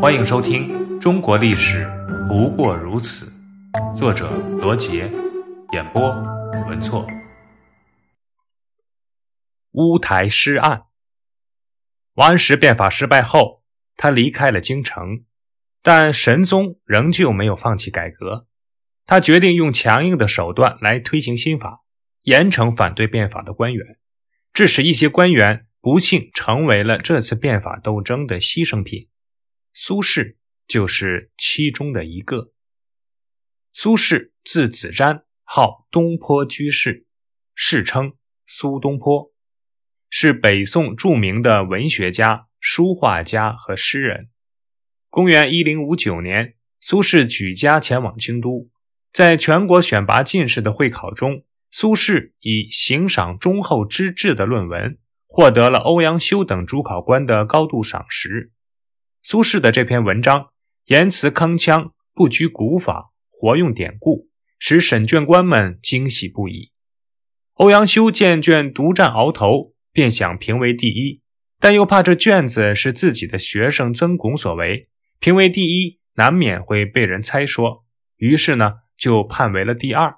欢迎收听《中国历史不过如此》，作者罗杰，演播文措。乌台诗案，王安石变法失败后，他离开了京城，但神宗仍旧没有放弃改革。他决定用强硬的手段来推行新法，严惩反对变法的官员，致使一些官员不幸成为了这次变法斗争的牺牲品。苏轼就是其中的一个。苏轼字子瞻，号东坡居士，世称苏东坡，是北宋著名的文学家、书画家和诗人。公元一零五九年，苏轼举家前往京都。在全国选拔进士的会考中，苏轼以行赏忠厚之志的论文，获得了欧阳修等主考官的高度赏识。苏轼的这篇文章言辞铿锵，不拘古法，活用典故，使审卷官们惊喜不已。欧阳修见卷独占鳌头，便想评为第一，但又怕这卷子是自己的学生曾巩所为，评为第一难免会被人猜说，于是呢。就判为了第二。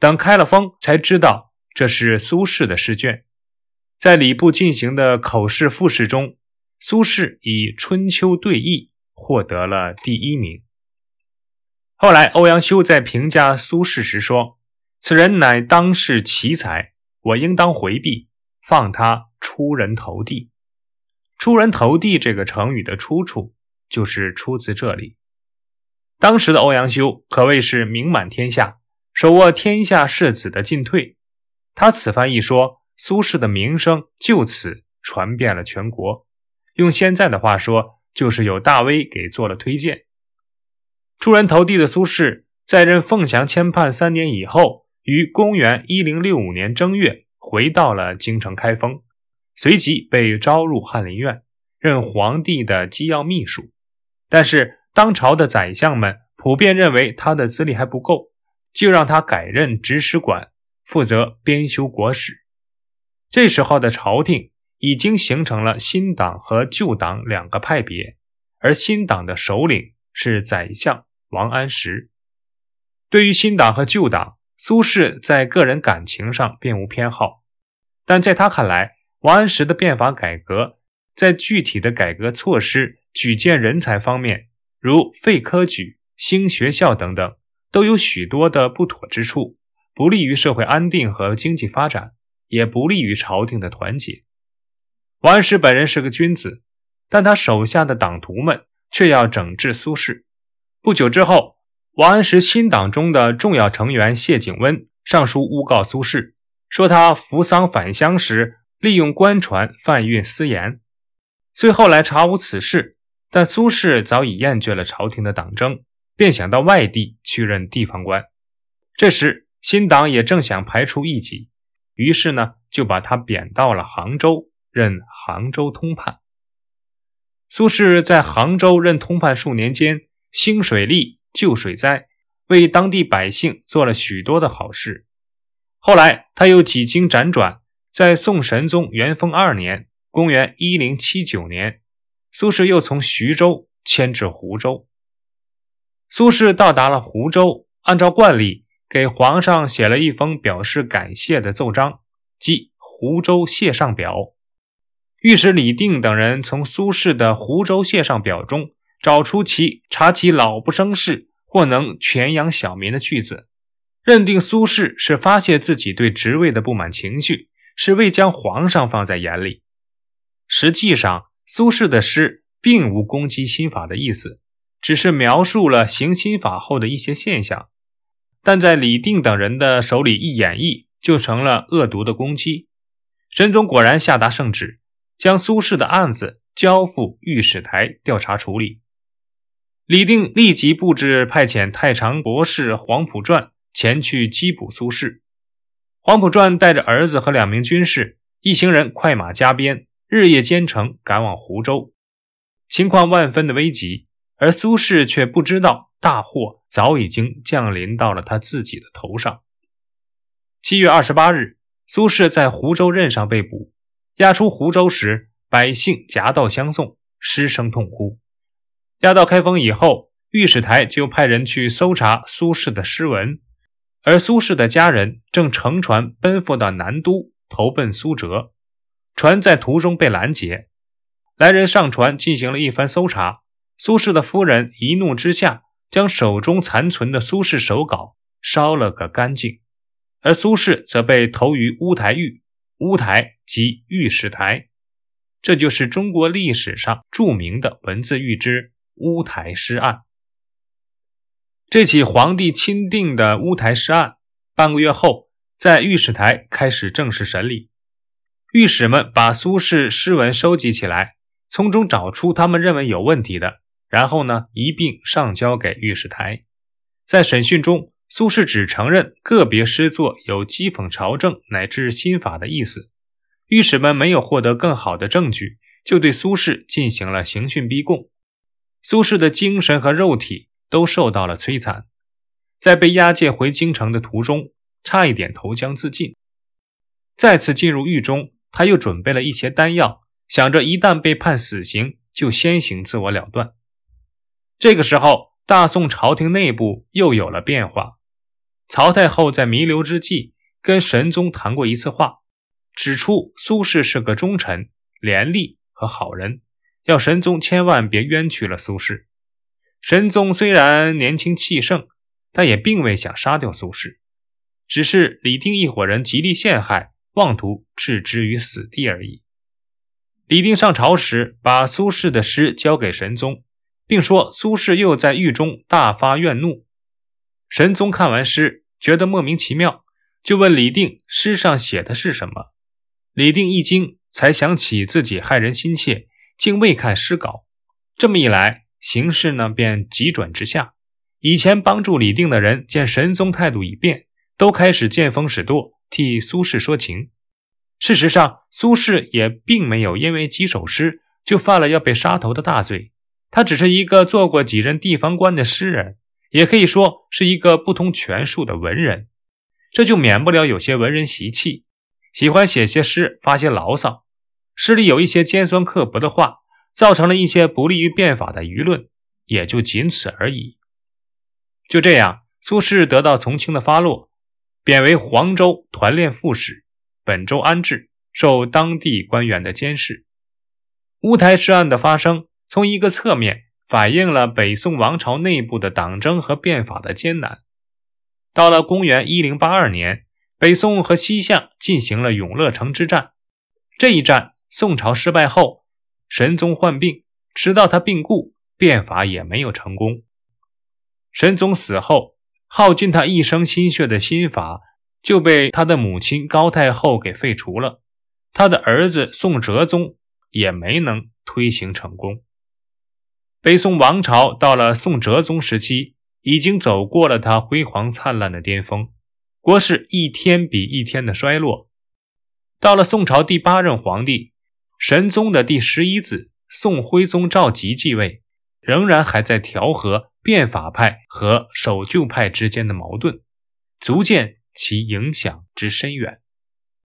等开了封，才知道这是苏轼的试卷。在礼部进行的口试复试中，苏轼以《春秋对弈》获得了第一名。后来，欧阳修在评价苏轼时说：“此人乃当世奇才，我应当回避，放他出人头地。”“出人头地”这个成语的出处就是出自这里。当时的欧阳修可谓是名满天下，手握天下士子的进退。他此番一说，苏轼的名声就此传遍了全国。用现在的话说，就是有大 V 给做了推荐。出人头地的苏轼，在任凤翔签判三年以后，于公元一零六五年正月回到了京城开封，随即被招入翰林院，任皇帝的机要秘书。但是，当朝的宰相们普遍认为他的资历还不够，就让他改任直使馆，负责编修国史。这时候的朝廷已经形成了新党和旧党两个派别，而新党的首领是宰相王安石。对于新党和旧党，苏轼在个人感情上并无偏好，但在他看来，王安石的变法改革在具体的改革措施、举荐人才方面。如废科举、兴学校等等，都有许多的不妥之处，不利于社会安定和经济发展，也不利于朝廷的团结。王安石本人是个君子，但他手下的党徒们却要整治苏轼。不久之后，王安石新党中的重要成员谢景温上书诬告苏轼，说他扶丧返乡时利用官船贩运私盐。虽后来查无此事。但苏轼早已厌倦了朝廷的党争，便想到外地去任地方官。这时，新党也正想排除异己，于是呢，就把他贬到了杭州，任杭州通判。苏轼在杭州任通判数年间，兴水利、救水灾，为当地百姓做了许多的好事。后来，他又几经辗转，在宋神宗元丰二年（公元1079年）。苏轼又从徐州迁至湖州。苏轼到达了湖州，按照惯例给皇上写了一封表示感谢的奏章，即《湖州谢上表》。御史李定等人从苏轼的《湖州谢上表》中找出其“察其老不生事，或能全养小民”的句子，认定苏轼是发泄自己对职位的不满情绪，是未将皇上放在眼里。实际上，苏轼的诗并无攻击新法的意思，只是描述了行新法后的一些现象，但在李定等人的手里一演绎，就成了恶毒的攻击。神宗果然下达圣旨，将苏轼的案子交付御史台调查处理。李定立即布置派遣太常博士黄埔传前去缉捕苏轼。黄埔传带着儿子和两名军士，一行人快马加鞭。日夜兼程赶往湖州，情况万分的危急，而苏轼却不知道大祸早已经降临到了他自己的头上。七月二十八日，苏轼在湖州任上被捕，押出湖州时，百姓夹道相送，失声痛哭。押到开封以后，御史台就派人去搜查苏轼的诗文，而苏轼的家人正乘船奔赴到南都，投奔苏辙。船在途中被拦截，来人上船进行了一番搜查。苏轼的夫人一怒之下，将手中残存的苏轼手稿烧了个干净，而苏轼则被投于乌台狱。乌台及御史台，这就是中国历史上著名的文字狱之乌台诗案。这起皇帝钦定的乌台诗案，半个月后在御史台开始正式审理。御史们把苏轼诗文收集起来，从中找出他们认为有问题的，然后呢一并上交给御史台。在审讯中，苏轼只承认个别诗作有讥讽朝政乃至新法的意思，御史们没有获得更好的证据，就对苏轼进行了刑讯逼供。苏轼的精神和肉体都受到了摧残，在被押解回京城的途中，差一点投江自尽。再次进入狱中，他又准备了一些丹药，想着一旦被判死刑，就先行自我了断。这个时候，大宋朝廷内部又有了变化。曹太后在弥留之际跟神宗谈过一次话，指出苏轼是个忠臣、廉吏和好人，要神宗千万别冤屈了苏轼。神宗虽然年轻气盛，但也并未想杀掉苏轼，只是李定一伙人极力陷害，妄图置之于死地而已。李定上朝时，把苏轼的诗交给神宗，并说苏轼又在狱中大发怨怒。神宗看完诗，觉得莫名其妙，就问李定：“诗上写的是什么？”李定一惊，才想起自己害人心切，竟未看诗稿。这么一来，形势呢便急转直下。以前帮助李定的人见神宗态度已变，都开始见风使舵，替苏轼说情。事实上，苏轼也并没有因为几首诗就犯了要被杀头的大罪，他只是一个做过几任地方官的诗人。也可以说是一个不通权术的文人，这就免不了有些文人习气，喜欢写些诗发些牢骚，诗里有一些尖酸刻薄的话，造成了一些不利于变法的舆论，也就仅此而已。就这样，苏轼得到从轻的发落，贬为黄州团练副使，本州安置，受当地官员的监视。乌台诗案的发生，从一个侧面。反映了北宋王朝内部的党争和变法的艰难。到了公元一零八二年，北宋和西夏进行了永乐城之战。这一战，宋朝失败后，神宗患病，直到他病故，变法也没有成功。神宗死后，耗尽他一生心血的新法就被他的母亲高太后给废除了，他的儿子宋哲宗也没能推行成功。北宋王朝到了宋哲宗时期，已经走过了他辉煌灿烂的巅峰，国势一天比一天的衰落。到了宋朝第八任皇帝神宗的第十一子宋徽宗赵佶继位，仍然还在调和变法派和守旧派之间的矛盾，足见其影响之深远。